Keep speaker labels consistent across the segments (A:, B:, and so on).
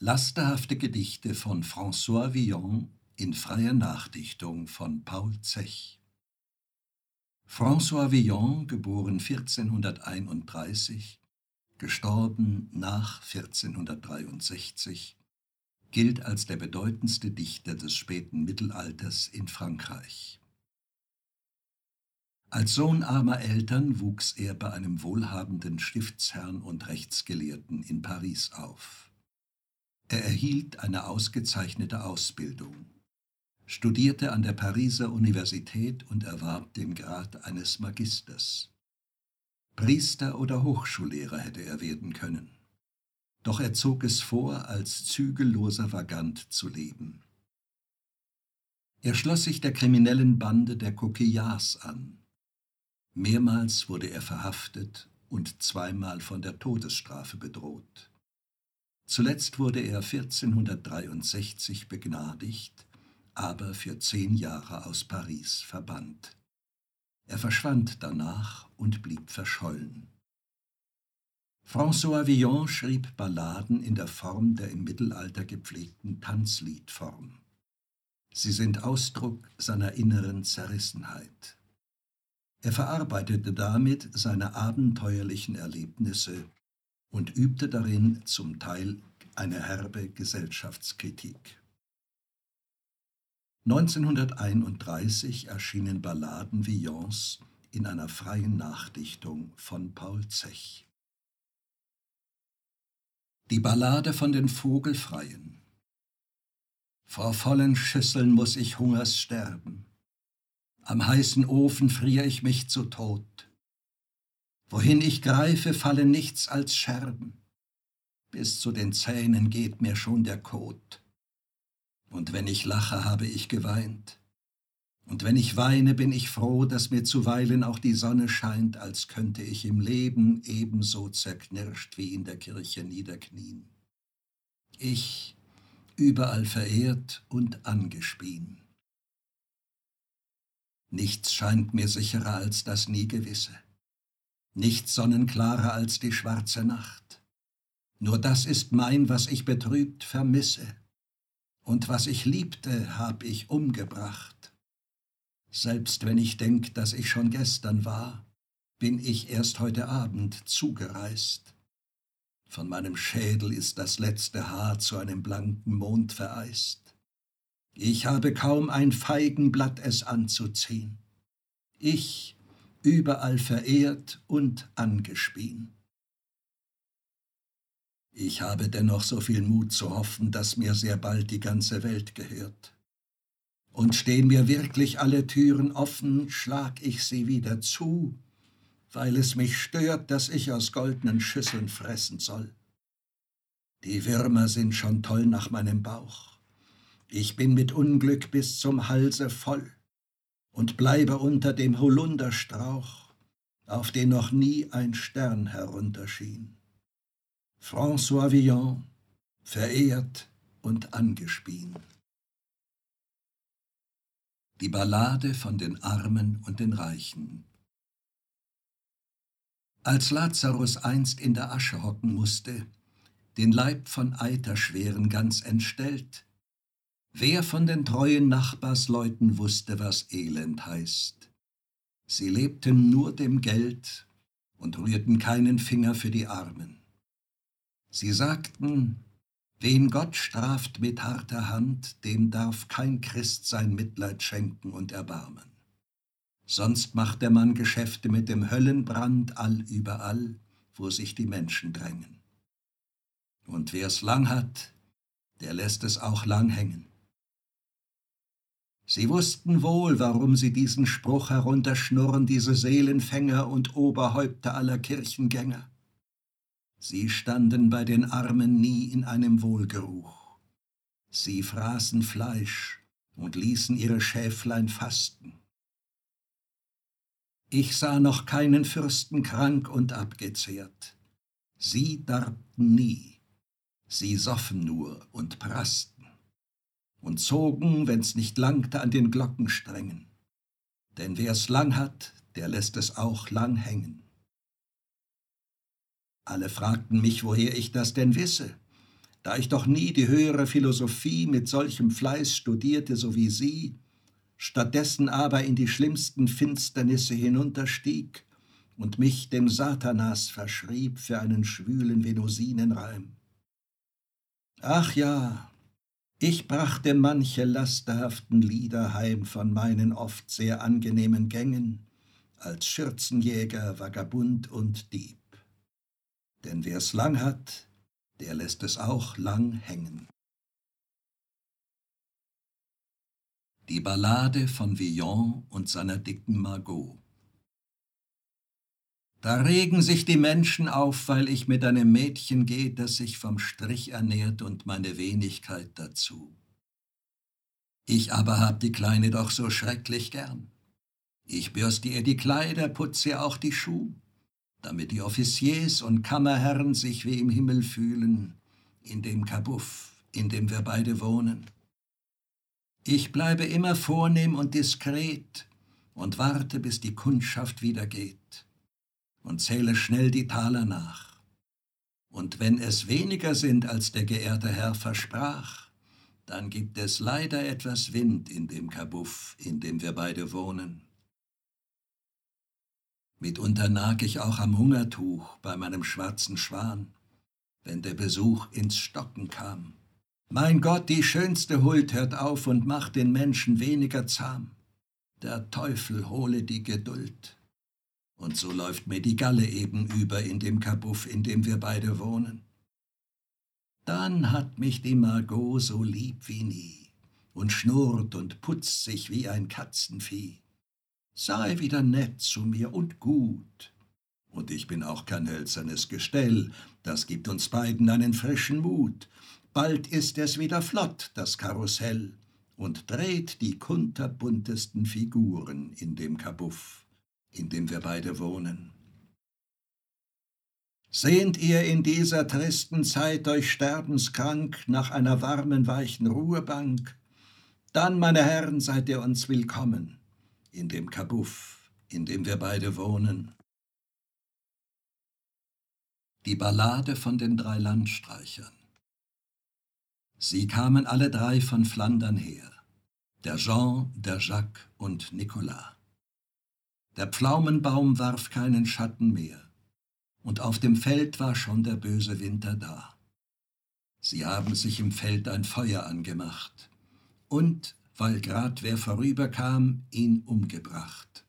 A: Lasterhafte Gedichte von François Villon in freier Nachdichtung von Paul Zech. François Villon, geboren 1431, gestorben nach 1463, gilt als der bedeutendste Dichter des späten Mittelalters in Frankreich. Als Sohn armer Eltern wuchs er bei einem wohlhabenden Stiftsherrn und Rechtsgelehrten in Paris auf. Er erhielt eine ausgezeichnete Ausbildung, studierte an der Pariser Universität und erwarb den Grad eines Magisters. Priester oder Hochschullehrer hätte er werden können. Doch er zog es vor, als zügelloser Vagant zu leben. Er schloss sich der kriminellen Bande der Coquillards an. Mehrmals wurde er verhaftet und zweimal von der Todesstrafe bedroht. Zuletzt wurde er 1463 begnadigt, aber für zehn Jahre aus Paris verbannt. Er verschwand danach und blieb verschollen. François Villon schrieb Balladen in der Form der im Mittelalter gepflegten Tanzliedform. Sie sind Ausdruck seiner inneren Zerrissenheit. Er verarbeitete damit seine abenteuerlichen Erlebnisse und übte darin zum Teil eine herbe Gesellschaftskritik. 1931 erschienen Balladen Villons in einer freien Nachdichtung von Paul Zech. Die Ballade von den Vogelfreien Vor vollen Schüsseln muss ich Hungers sterben, am heißen Ofen frier ich mich zu Tod, Wohin ich greife, falle nichts als Scherben. Bis zu den Zähnen geht mir schon der Kot. Und wenn ich lache, habe ich geweint. Und wenn ich weine, bin ich froh, dass mir zuweilen auch die Sonne scheint, als könnte ich im Leben ebenso zerknirscht wie in der Kirche niederknien. Ich, überall verehrt und angespien. Nichts scheint mir sicherer als das Nie-Gewisse nicht sonnenklarer als die schwarze Nacht. Nur das ist mein, was ich betrübt vermisse, und was ich liebte, hab ich umgebracht. Selbst wenn ich denk, dass ich schon gestern war, bin ich erst heute Abend zugereist. Von meinem Schädel ist das letzte Haar zu einem blanken Mond vereist. Ich habe kaum ein Feigenblatt es anzuziehen. Ich, überall verehrt und angespien. Ich habe dennoch so viel Mut zu hoffen, dass mir sehr bald die ganze Welt gehört. Und stehen mir wirklich alle Türen offen, schlag ich sie wieder zu, weil es mich stört, dass ich aus goldenen Schüsseln fressen soll. Die Würmer sind schon toll nach meinem Bauch. Ich bin mit Unglück bis zum Halse voll und bleibe unter dem Holunderstrauch, auf den noch nie ein Stern herunterschien. François Villon, verehrt und angespien. Die Ballade von den Armen und den Reichen. Als Lazarus einst in der Asche hocken musste, den Leib von Eiterschweren ganz entstellt, Wer von den treuen Nachbarsleuten wusste, was Elend heißt? Sie lebten nur dem Geld und rührten keinen Finger für die Armen. Sie sagten, wen Gott straft mit harter Hand, dem darf kein Christ sein Mitleid schenken und erbarmen. Sonst macht der Mann Geschäfte mit dem Höllenbrand allüberall, wo sich die Menschen drängen. Und wer's lang hat, der lässt es auch lang hängen. Sie wussten wohl, warum sie diesen Spruch herunterschnurren, diese Seelenfänger und Oberhäupter aller Kirchengänger. Sie standen bei den Armen nie in einem Wohlgeruch. Sie fraßen Fleisch und ließen ihre Schäflein fasten. Ich sah noch keinen Fürsten krank und abgezehrt. Sie darbten nie. Sie soffen nur und prasten und zogen, wenn's nicht langte, an den Glockensträngen. Denn wer's lang hat, der lässt es auch lang hängen. Alle fragten mich, woher ich das denn wisse. da ich doch nie die höhere Philosophie mit solchem Fleiß studierte, so wie Sie, stattdessen aber in die schlimmsten Finsternisse hinunterstieg und mich dem Satanas verschrieb für einen schwülen Venusinenreim. Ach ja, ich brachte manche lasterhaften Lieder heim von meinen oft sehr angenehmen Gängen, als Schürzenjäger, Vagabund und Dieb. Denn wer's lang hat, der lässt es auch lang hängen. Die Ballade von Villon und seiner dicken Margot Da regen sich die Menschen auf, weil ich mit einem Mädchen gehe, das sich vom Strich ernährt und meine Wenigkeit dazu. Ich aber hab die Kleine doch so schrecklich gern. Ich bürste ihr die Kleider, putze ihr auch die Schuh, damit die Offiziers und Kammerherren sich wie im Himmel fühlen, in dem Kabuff, in dem wir beide wohnen. Ich bleibe immer vornehm und diskret und warte, bis die Kundschaft wieder geht und zähle schnell die Taler nach. Und wenn es weniger sind, als der geehrte Herr versprach, dann gibt es leider etwas Wind in dem Kabuff, in dem wir beide wohnen. Mitunter nag ich auch am Hungertuch bei meinem schwarzen Schwan, wenn der Besuch ins Stocken kam. Mein Gott, die schönste Huld hört auf und macht den Menschen weniger zahm. Der Teufel hole die Geduld. Und so läuft mir die Galle eben über in dem Kabuff, in dem wir beide wohnen. Dann hat mich die Margot so lieb wie nie und schnurrt und putzt sich wie ein Katzenvieh. Sei wieder nett zu mir und gut. Und ich bin auch kein hölzernes Gestell, das gibt uns beiden einen frischen Mut bald ist es wieder flott, das Karussell, und dreht die kunterbuntesten Figuren in dem Kabuff, in dem wir beide wohnen. Sehnt ihr in dieser tristen Zeit euch sterbenskrank nach einer warmen, weichen Ruhebank, dann, meine Herren, seid ihr uns willkommen in dem Kabuff, in dem wir beide wohnen. Die Ballade von den drei Landstreichern Sie kamen alle drei von Flandern her, der Jean, der Jacques und Nicolas. Der Pflaumenbaum warf keinen Schatten mehr, und auf dem Feld war schon der böse Winter da. Sie haben sich im Feld ein Feuer angemacht und, weil grad wer vorüberkam, ihn umgebracht.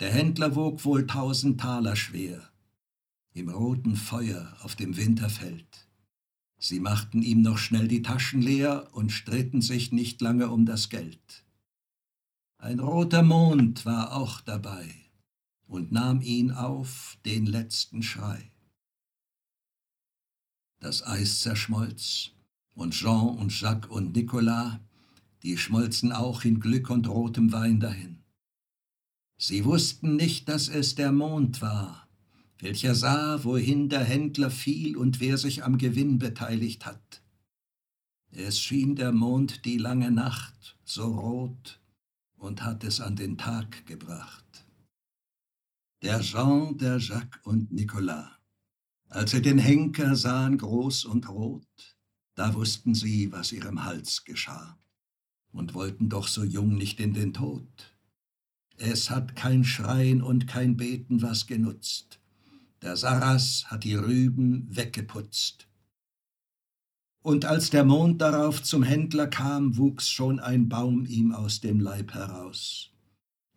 A: Der Händler wog wohl tausend Taler schwer, im roten Feuer auf dem Winterfeld. Sie machten ihm noch schnell die Taschen leer und stritten sich nicht lange um das Geld. Ein roter Mond war auch dabei und nahm ihn auf, den letzten Schrei. Das Eis zerschmolz, und Jean und Jacques und Nicolas, die schmolzen auch in Glück und rotem Wein dahin. Sie wussten nicht, dass es der Mond war, welcher sah, wohin der Händler fiel und wer sich am Gewinn beteiligt hat. Es schien der Mond die lange Nacht so rot und hat es an den Tag gebracht. Der Jean, der Jacques und Nicolas, als sie den Henker sahen groß und rot, da wussten sie, was ihrem Hals geschah und wollten doch so jung nicht in den Tod. Es hat kein Schreien und kein Beten was genutzt, der Sarras hat die Rüben weggeputzt. Und als der Mond darauf zum Händler kam, wuchs schon ein Baum ihm aus dem Leib heraus.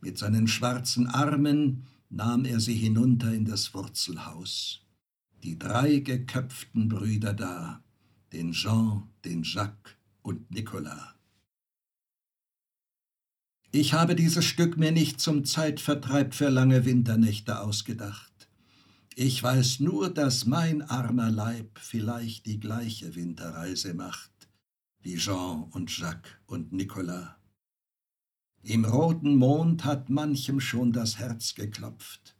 A: Mit seinen schwarzen Armen nahm er sie hinunter in das Wurzelhaus. Die drei geköpften Brüder da, den Jean, den Jacques und Nicolas. Ich habe dieses Stück mir nicht zum Zeitvertreib für lange Winternächte ausgedacht. Ich weiß nur, dass mein armer Leib vielleicht die gleiche Winterreise macht wie Jean und Jacques und Nicolas. Im roten Mond hat manchem schon das Herz geklopft,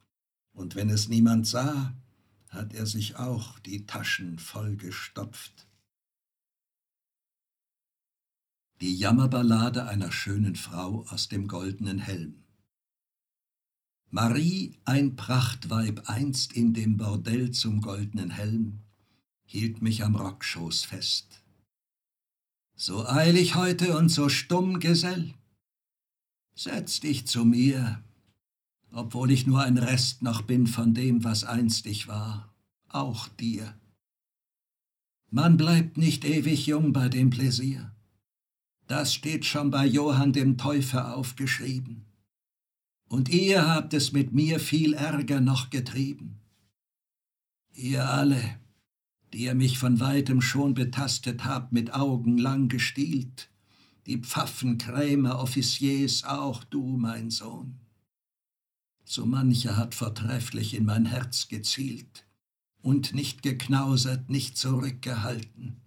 A: und wenn es niemand sah, hat er sich auch die Taschen vollgestopft. Die Jammerballade einer schönen Frau aus dem goldenen Helm. Marie, ein Prachtweib einst in dem Bordell zum goldenen Helm, hielt mich am Rockschoß fest. So eilig heute und so stumm, Gesell, setz dich zu mir, obwohl ich nur ein Rest noch bin von dem, was einst ich war, auch dir. Man bleibt nicht ewig jung bei dem Pläsier. Das steht schon bei Johann dem Täufer aufgeschrieben. Und ihr habt es mit mir viel Ärger noch getrieben. Ihr alle, die ihr mich von weitem schon betastet habt, mit Augen lang gestielt, die Pfaffen, Krämer, Offiziers, auch du, mein Sohn. So mancher hat vortrefflich in mein Herz gezielt und nicht geknausert, nicht zurückgehalten.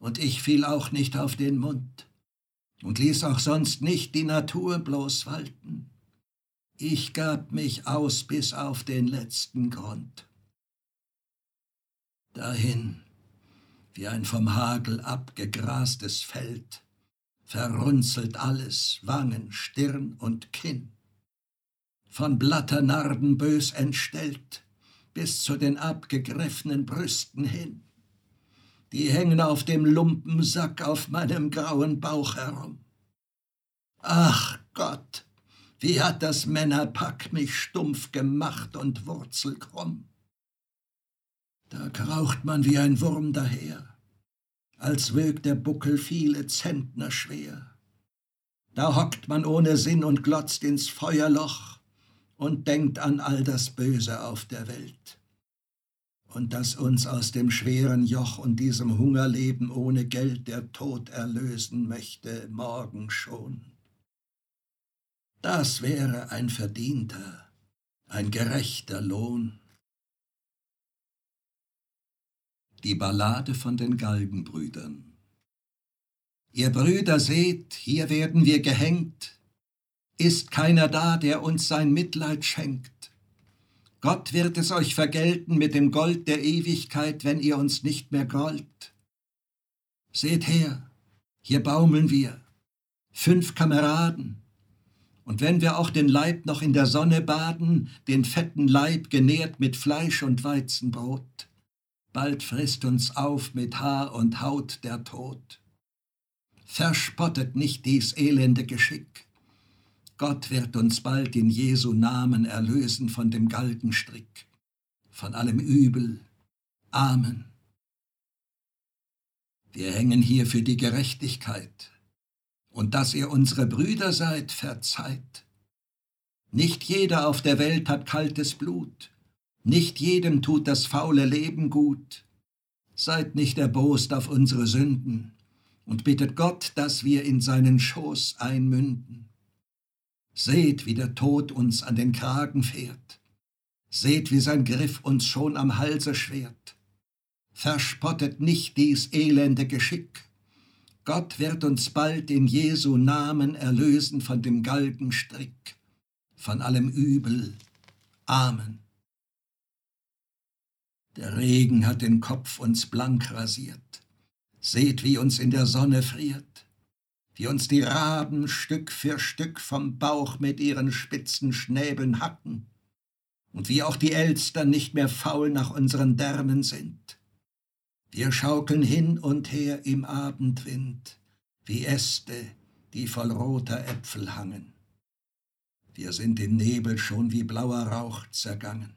A: Und ich fiel auch nicht auf den Mund und ließ auch sonst nicht die Natur bloß walten. Ich gab mich aus bis auf den letzten Grund. Dahin, wie ein vom Hagel abgegrastes Feld, verrunzelt alles, Wangen, Stirn und Kinn, von Blatternarben bös entstellt, bis zu den abgegriffenen Brüsten hin die hängen auf dem Lumpensack auf meinem grauen Bauch herum. Ach Gott, wie hat das Männerpack mich stumpf gemacht und wurzelkrumm. Da kraucht man wie ein Wurm daher, als wög der Buckel viele Zentner schwer. Da hockt man ohne Sinn und glotzt ins Feuerloch und denkt an all das Böse auf der Welt und dass uns aus dem schweren Joch und diesem Hungerleben ohne Geld der Tod erlösen möchte, morgen schon. Das wäre ein verdienter, ein gerechter Lohn. Die Ballade von den Galgenbrüdern Ihr Brüder seht, hier werden wir gehängt, ist keiner da, der uns sein Mitleid schenkt. Gott wird es euch vergelten mit dem Gold der Ewigkeit, wenn ihr uns nicht mehr gollt. Seht her, hier baumeln wir, fünf Kameraden, und wenn wir auch den Leib noch in der Sonne baden, den fetten Leib genährt mit Fleisch und Weizenbrot, bald frisst uns auf mit Haar und Haut der Tod. Verspottet nicht dies elende Geschick, Gott wird uns bald in Jesu Namen erlösen von dem Galgenstrick, von allem Übel. Amen. Wir hängen hier für die Gerechtigkeit und dass ihr unsere Brüder seid, verzeiht. Nicht jeder auf der Welt hat kaltes Blut, nicht jedem tut das faule Leben gut. Seid nicht erbost auf unsere Sünden und bittet Gott, dass wir in seinen Schoß einmünden. Seht, wie der Tod uns an den Kragen fährt. Seht, wie sein Griff uns schon am Halse schwert. Verspottet nicht dies elende Geschick. Gott wird uns bald in Jesu Namen erlösen von dem Galgenstrick, von allem Übel. Amen. Der Regen hat den Kopf uns blank rasiert. Seht, wie uns in der Sonne friert wie uns die Raben Stück für Stück vom Bauch mit ihren spitzen Schnäbeln hacken, und wie auch die Elster nicht mehr faul nach unseren Därmen sind. Wir schaukeln hin und her im Abendwind, wie Äste, die voll roter Äpfel hangen. Wir sind im Nebel schon wie blauer Rauch zergangen.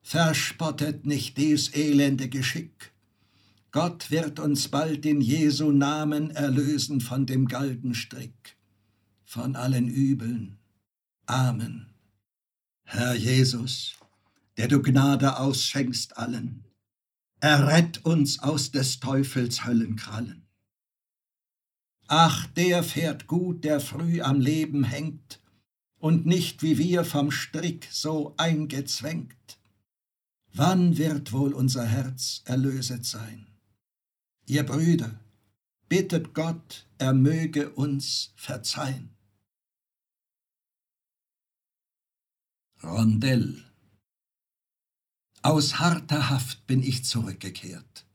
A: Verspottet nicht dies elende Geschick, Gott wird uns bald in Jesu Namen erlösen von dem Galgenstrick, von allen Übeln. Amen. Herr Jesus, der du Gnade ausschenkst allen, errett uns aus des Teufels Höllenkrallen. Ach, der fährt gut, der früh am Leben hängt und nicht wie wir vom Strick so eingezwängt. Wann wird wohl unser Herz erlöset sein? Ihr Brüder, bittet Gott, er möge uns verzeihen. Rondell Aus harter Haft bin ich zurückgekehrt.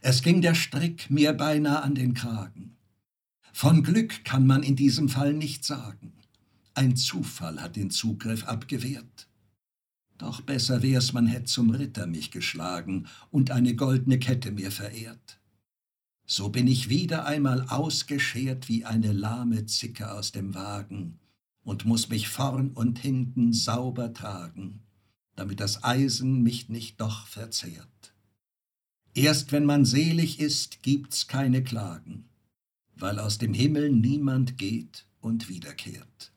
A: Es ging der Strick mir beinahe an den Kragen. Von Glück kann man in diesem Fall nicht sagen. Ein Zufall hat den Zugriff abgewehrt. Doch besser wär's, man hätt zum Ritter mich geschlagen und eine goldne Kette mir verehrt. So bin ich wieder einmal ausgeschert wie eine lahme Zicke aus dem Wagen und muss mich vorn und hinten sauber tragen, damit das Eisen mich nicht doch verzehrt. Erst wenn man selig ist, gibt's keine Klagen, weil aus dem Himmel niemand geht und wiederkehrt.